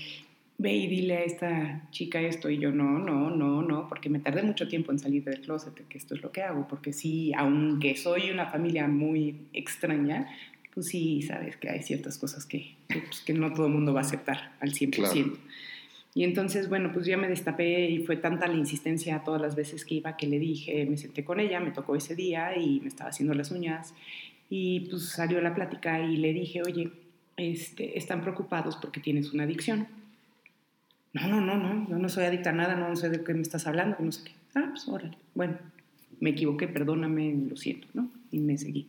ve y dile a esta chica esto. Y yo, no, no, no, no, porque me tardé mucho tiempo en salir del closet, que esto es lo que hago, porque sí, aunque soy una familia muy extraña, pues sí, sabes que hay ciertas cosas que, que, pues, no todo el mundo va a aceptar al 100%. Y entonces, bueno, pues ya me destapé y fue tanta la insistencia todas las veces que iba que le dije, me senté con ella, me tocó ese día y me estaba haciendo las uñas y pues salió la plática y le dije, oye, este, están preocupados porque tienes una adicción no, no, no, no, yo no soy adicta a nada, no sé de qué me estás hablando, no sé qué. Ah, pues órale. Bueno, me equivoqué, perdóname, lo siento, ¿no? Y me seguí.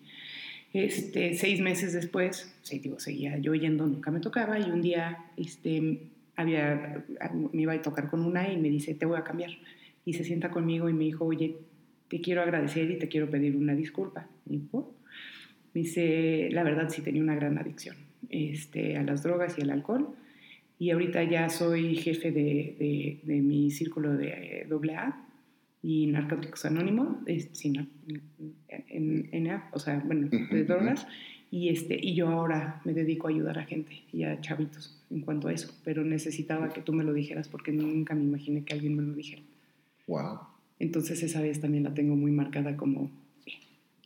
Este, seis meses después, sí, digo, seguía yo yendo, nunca me tocaba, y un día este, había, me iba a tocar con una y me dice, te voy a cambiar. Y se sienta conmigo y me dijo, oye, te quiero agradecer y te quiero pedir una disculpa. Y Me dice, la verdad sí tenía una gran adicción este, a las drogas y al alcohol y ahorita ya soy jefe de, de, mi círculo de AA y Narcóticos Anónimos, en, en, o sea, bueno, de drogas. Y, este, y yo ahora me dedico a ayudar a gente y a chavitos en cuanto a eso, pero necesitaba que tú me lo dijeras porque nunca me imaginé que alguien me lo dijera. Wow. Entonces esa vez también la tengo muy marcada como,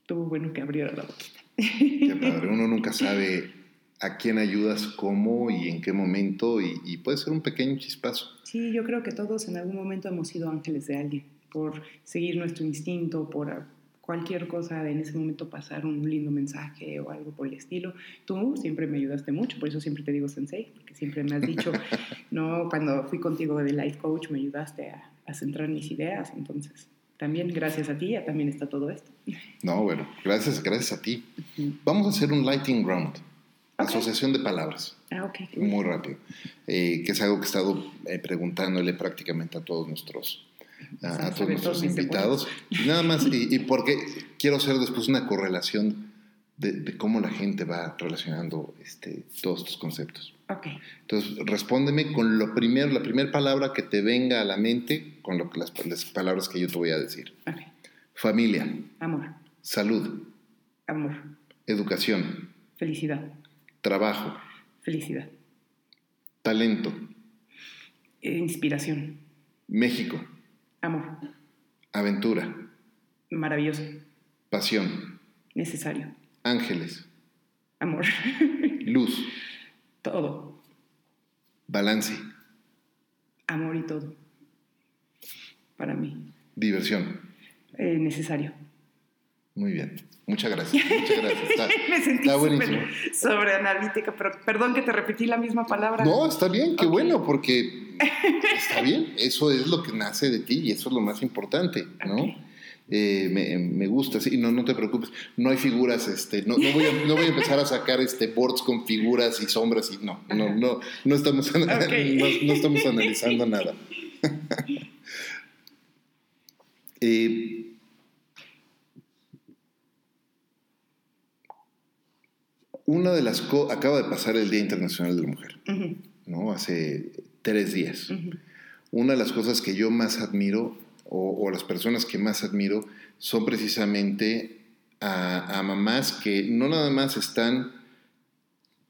tuvo bueno que abriera la boquita. Qué padre, uno nunca sabe a quién ayudas, cómo y en qué momento, y, puede ser un pequeño chispazo. Sí, yo creo que todos en algún momento hemos sido ángeles de alguien, por seguir nuestro instinto, por cualquier cosa, en ese momento pasar un lindo mensaje o algo por el estilo. Tú siempre me ayudaste mucho, por eso siempre te digo sensei, porque siempre me has dicho, no, cuando fui contigo de life coach me ayudaste a, centrar mis ideas, entonces también gracias a ti también está todo esto. No, bueno, gracias, gracias a ti. Vamos a hacer un lighting round. Asociación de palabras. Ah, ok. Muy rápido. Eh, que es algo que he estado eh, preguntándole prácticamente a todos nuestros, a, todos nuestros invitados. Y nada más, y, porque quiero hacer después una correlación de, cómo la gente va relacionando este, todos estos conceptos. Ok. Entonces, respóndeme con lo primero, la primera palabra que te venga a la mente con lo, las, las palabras que yo te voy a decir. Ok. Familia. Amor. Salud. Amor. Educación. Felicidad. Trabajo. Felicidad. Talento. Eh, inspiración. México. Amor. Aventura. Maravilloso. Pasión. Necesario. Ángeles. Amor. Luz. Todo. Balance. Amor y todo. Para mí. Diversión. Eh, necesario. Muy bien. Muchas gracias. Muchas gracias. Está, Me sentí está buenísimo. Sobre analítica, pero perdón que te repetí la misma palabra. No, está bien, qué bueno, porque está bien. Eso es lo que nace de ti y eso es lo más importante, ¿no? Eh, me, me, gusta, sí, no, no te preocupes, no hay figuras, este, no, no, voy a, no voy a empezar a sacar este boards con figuras y sombras y no, no, no, no estamos, no, no estamos analizando nada. eh, una de las cosas, acaba de pasar el Día Internacional de la Mujer, ¿no? Hace tres días. Una de las cosas que yo más admiro, o, las personas que más admiro, son precisamente a, mamás que no nada más están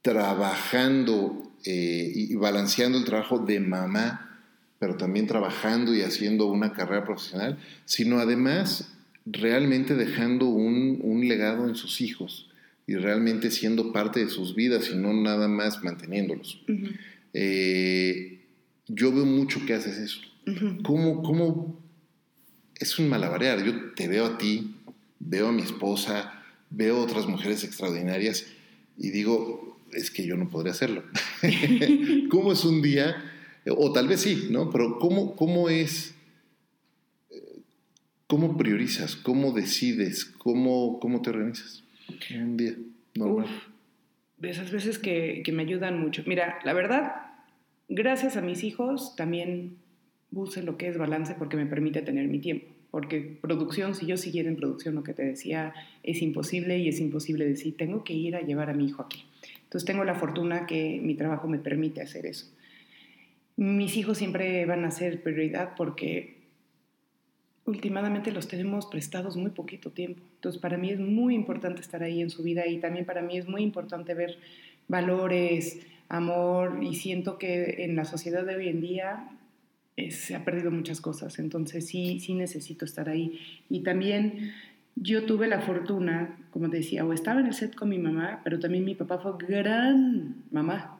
trabajando eh, y balanceando el trabajo de mamá, pero también trabajando y haciendo una carrera profesional, sino además realmente dejando un, un legado en sus hijos y realmente siendo parte de sus vidas y no nada más manteniéndolos. Eh, yo veo mucho que haces eso. ¿Cómo, ¿Cómo, es un malabarear? Yo te veo a ti veo a mi esposa, veo otras mujeres extraordinarias y digo, es que yo no podría hacerlo. ¿Cómo es un día? O tal vez sí, ¿no? Pero ¿cómo, cómo es? ¿Cómo priorizas? ¿Cómo decides? ¿Cómo, cómo te organizas? Un día normal. de esas veces que, que me ayudan mucho. Mira, la verdad, gracias a mis hijos también puse lo que es balance porque me permite tener mi tiempo porque producción, si yo siguiera en producción, lo que te decía, es imposible y es imposible decir, tengo que ir a llevar a mi hijo aquí. Entonces tengo la fortuna que mi trabajo me permite hacer eso. Mis hijos siempre van a ser prioridad porque últimamente los tenemos prestados muy poquito tiempo. Entonces para mí es muy importante estar ahí en su vida y también para mí es muy importante ver valores, amor y siento que en la sociedad de hoy en día se ha perdido muchas cosas, entonces sí, sí necesito estar ahí. Y también yo tuve la fortuna, como te decía, o estaba en el set con mi mamá, pero también mi papá fue gran mamá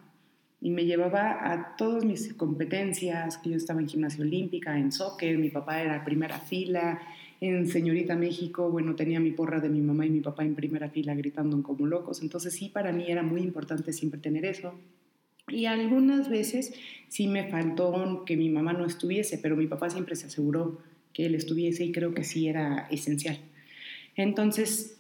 y me llevaba a todas mis competencias, que yo estaba en gimnasia olímpica, en soccer, mi papá era primera fila, en Señorita México, bueno, tenía mi porra de mi mamá y mi papá en primera fila gritando como locos, entonces sí, para mí era muy importante siempre tener eso. Y algunas veces sí me faltó que mi mamá no estuviese, pero mi papá siempre se aseguró que él estuviese y creo que sí era esencial. Entonces,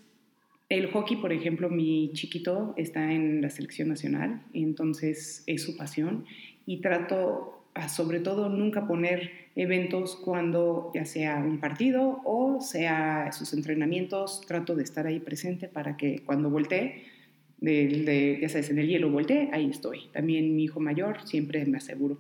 el hockey, por ejemplo, mi chiquito está en la selección nacional, entonces es su pasión y trato, sobre todo, nunca poner eventos cuando ya sea un partido o sea sus entrenamientos, trato de estar ahí presente para que cuando voltee de, ya sabes, en el hielo volteé, ahí estoy. También mi hijo mayor, siempre me aseguro.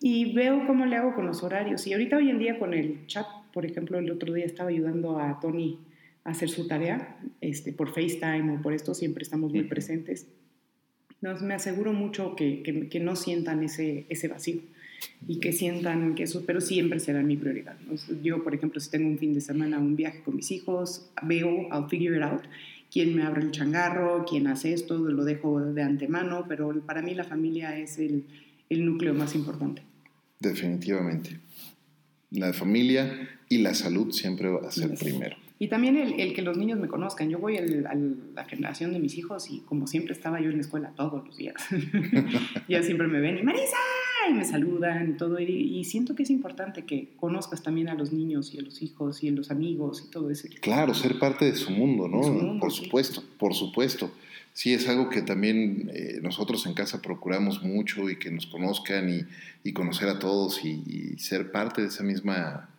Y veo cómo le hago con los horarios. Y ahorita hoy en día con el chat, por ejemplo, el otro día estaba ayudando a Tony hacer su tarea este, por FaceTime o por esto, siempre estamos muy presentes. Nos, me aseguro mucho que, que, no sientan ese, ese vacío y que sientan que eso, pero siempre será mi prioridad. Yo, por ejemplo, si tengo un fin de semana, un viaje con mis hijos, veo, I'll figure it out quién me abre el changarro, quién hace esto, lo dejo de antemano, pero para mí la familia es el, el núcleo más importante. Definitivamente. La familia y la salud siempre va a ser primero. Y también el, el, que los niños me conozcan. Yo voy a la generación de mis hijos y como siempre estaba yo en la escuela todos los días. ya siempre me ven y Marisa, y me saludan y todo. Y, siento que es importante que conozcas también a los niños y a los hijos y a los amigos y todo eso. Claro, ser parte de su mundo, ¿no? por supuesto, por supuesto. Sí, es algo que también eh, nosotros en casa procuramos mucho y que nos conozcan y, y conocer a todos y, y ser parte de esa misma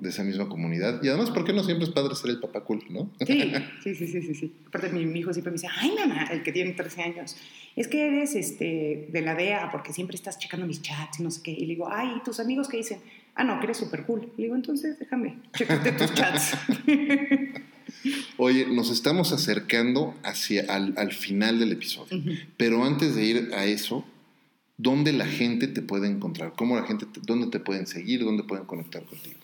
de esa misma comunidad. Y además, ¿por qué no siempre es padre ser el papá cool, no? Sí, sí, sí, sí, sí. Aparte, mi, mi, hijo siempre me dice, ay, mamá, el que tiene 13 años, es que eres este, de la DEA porque siempre estás checando mis chats y no sé qué. Y le digo, ay, ¿y tus amigos qué dicen? Ah, no, que eres súper cool. Le digo, entonces déjame, checarte tus chats. Oye, nos estamos acercando hacia al, al final del episodio, pero antes de ir a eso, ¿dónde la gente te puede encontrar? ¿Cómo la gente, dónde te pueden seguir? ¿Dónde pueden conectar contigo?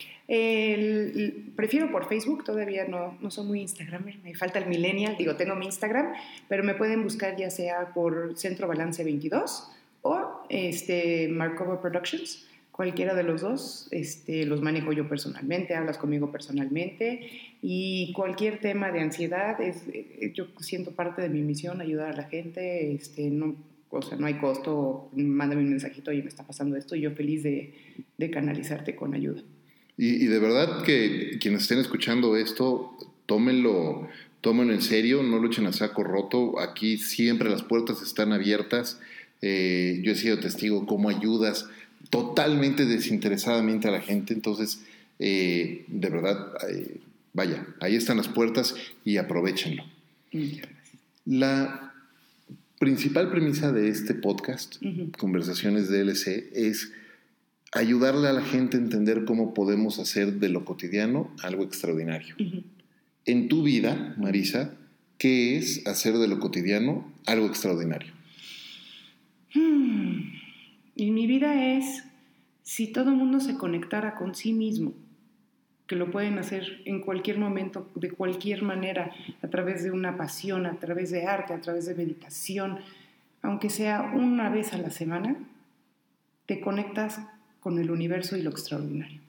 Prefiero por Facebook, todavía no, no soy muy Instagramer, me falta el millennial, digo, tengo mi Instagram, pero me pueden buscar ya sea por Centro Balance 22 o este, Markova Productions, cualquiera de los dos, este, los manejo yo personalmente, hablas conmigo personalmente y cualquier tema de ansiedad, es, eh, yo siento parte de mi misión ayudar a la gente, este, no, o sea, no hay costo, mándame un mensajito, y me está pasando esto, y yo feliz de, de canalizarte con ayuda. Y, de verdad que quienes estén escuchando esto, tómenlo, tómenlo en serio, no lo echen a saco roto. Aquí siempre las puertas están abiertas. Eh, yo he sido testigo cómo ayudas totalmente desinteresadamente a la gente. Entonces, eh, de verdad, eh, vaya, ahí están las puertas y aprovechenlo. La principal premisa de este podcast, Conversaciones DLC, es ayudarle a la gente a entender cómo podemos hacer de lo cotidiano algo extraordinario. En tu vida, Marisa, ¿qué es hacer de lo cotidiano algo extraordinario? Hmm. En mi vida es si todo el mundo se conectara con sí mismo, que lo pueden hacer en cualquier momento, de cualquier manera, a través de una pasión, a través de arte, a través de meditación, aunque sea una vez a la semana, te conectas con el universo y lo extraordinario.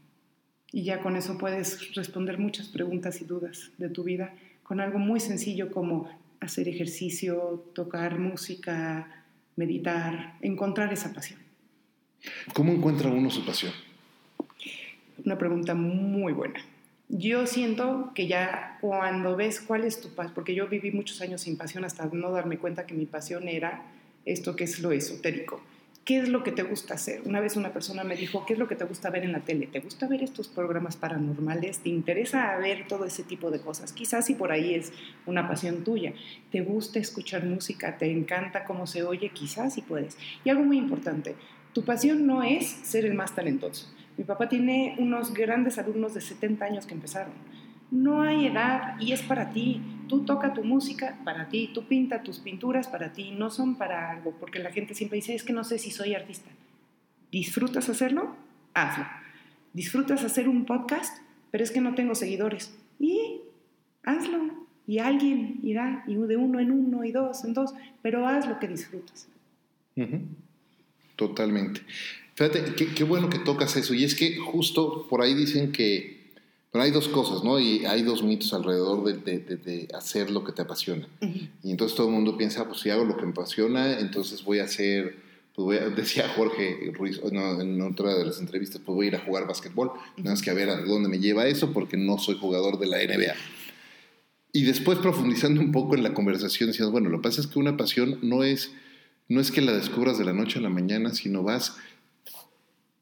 Y ya con eso puedes responder muchas preguntas y dudas de tu vida con algo muy sencillo como hacer ejercicio, tocar música, meditar, encontrar esa pasión. ¿Cómo encuentra uno su pasión? Una pregunta muy buena. Yo siento que ya cuando ves cuál es tu pasión, porque yo viví muchos años sin pasión hasta no darme cuenta que mi pasión era esto que es lo esotérico. ¿Qué es lo que te gusta hacer? Una vez una persona me dijo, ¿qué es lo que te gusta ver en la tele? ¿Te gusta ver estos programas paranormales? ¿Te interesa ver todo ese tipo de cosas? Quizás si por ahí es una pasión tuya. ¿Te gusta escuchar música? ¿Te encanta cómo se oye? Quizás si puedes. Y algo muy importante, tu pasión no es ser el más talentoso. Mi papá tiene unos grandes alumnos de 70 años que empezaron. No hay edad y es para ti. Tú toca tu música para ti, tú pinta tus pinturas para ti, no son para algo, porque la gente siempre dice, es que no sé si soy artista. ¿Disfrutas hacerlo? Hazlo. ¿Disfrutas hacer un podcast? Pero es que no tengo seguidores. Y hazlo. Y alguien irá, y de uno en uno, y dos en dos, pero haz lo que disfrutas. Totalmente. Fíjate, qué, bueno que tocas eso. Y es que justo por ahí dicen que pero hay dos cosas, ¿no? Y hay dos mitos alrededor de, hacer lo que te apasiona. Y entonces todo el mundo piensa, pues si hago lo que me apasiona, entonces voy a hacer, pues decía Jorge Ruiz en otra de las entrevistas, pues voy a ir a jugar básquetbol. Nada más que a ver a dónde me lleva eso, porque no soy jugador de la NBA. Y después profundizando un poco en la conversación, decías, bueno, lo que pasa es que una pasión no es, no es que la descubras de la noche a la mañana, sino vas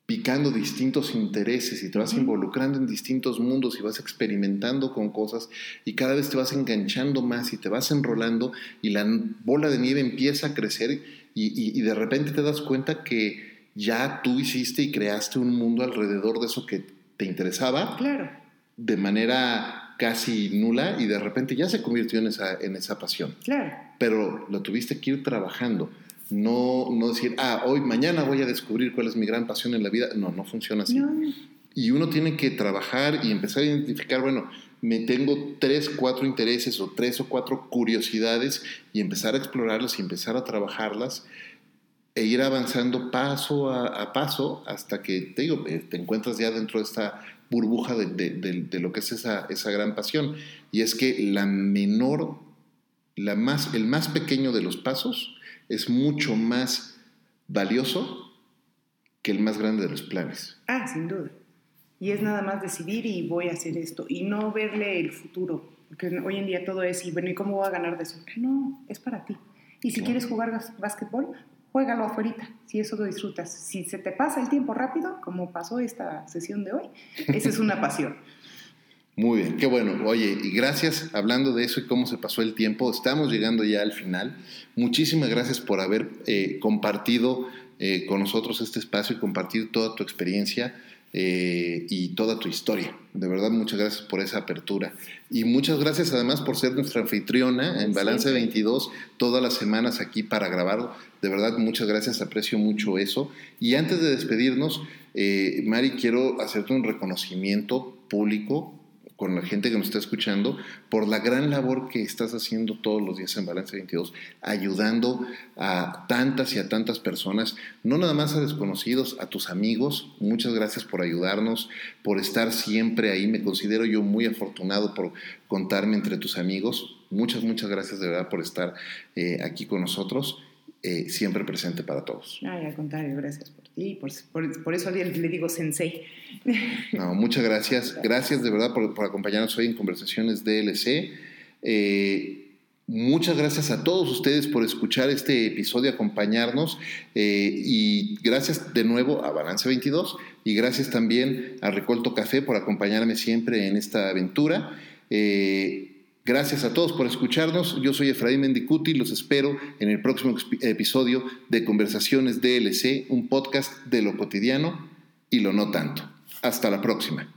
picando distintos intereses y te vas involucrando en distintos mundos y vas experimentando con cosas y cada vez te vas enganchando más y te vas enrolando y la bola de nieve empieza a crecer y, de repente te das cuenta que ya tú hiciste y creaste un mundo alrededor de eso que te interesaba claro. de manera casi nula y de repente ya se convirtió en esa, en esa pasión. Claro. Pero lo tuviste que ir trabajando no, no decir, ah, hoy, mañana voy a descubrir cuál es mi gran pasión en la vida. No, no funciona así. Y uno tiene que trabajar y empezar a identificar, bueno, me tengo tres, cuatro intereses o tres o cuatro curiosidades y empezar a explorarlas y empezar a trabajarlas e ir avanzando paso a, paso hasta que te, digo, eh, te encuentras ya dentro de esta burbuja de, de, lo que es esa, esa gran pasión. Y es que la menor, la más, el más pequeño de los pasos es mucho más valioso que el más grande de los planes. Ah, sin duda. Y es nada más decidir y voy a hacer esto y no verle el futuro. Porque hoy en día todo es, y bueno, ¿y cómo voy a ganar de eso? No, es para ti. Y si quieres jugar básquetbol, juégalo afuera, si eso lo disfrutas. Si se te pasa el tiempo rápido, como pasó esta sesión de hoy, esa es una pasión. Muy bien, qué bueno. Oye, y gracias, hablando de eso y cómo se pasó el tiempo, estamos llegando ya al final. Muchísimas gracias por haber eh, compartido eh, con nosotros este espacio y compartir toda tu experiencia eh, y toda tu historia. De verdad, muchas gracias por esa apertura. Y muchas gracias además por ser nuestra anfitriona en Balance 22 todas las semanas aquí para grabarlo. De verdad, muchas gracias, aprecio mucho eso. Y antes de despedirnos, Mari, quiero hacerte un reconocimiento público con la gente que nos está escuchando por la gran labor que estás haciendo todos los días en Balance 22, ayudando a tantas y a tantas personas, no nada más a desconocidos, a tus amigos. Muchas gracias por ayudarnos, por estar siempre ahí. Me considero yo muy afortunado por contarme entre tus amigos. Muchas, muchas gracias de verdad por estar eh, aquí con nosotros. Eh, siempre presente para todos. Ay, al contrario, gracias por ti, por, por, eso le digo sensei. No, muchas gracias, gracias de verdad por, por acompañarnos hoy en Conversaciones DLC. Eh, muchas gracias a todos ustedes por escuchar este episodio, acompañarnos eh, y gracias de nuevo a Balance 22 y gracias también a Recolto Café por acompañarme siempre en esta aventura. Gracias a todos por escucharnos. Yo soy Efraín Mendicuti. Los espero en el próximo episodio de Conversaciones DLC, un podcast de lo cotidiano y lo no tanto. Hasta la próxima.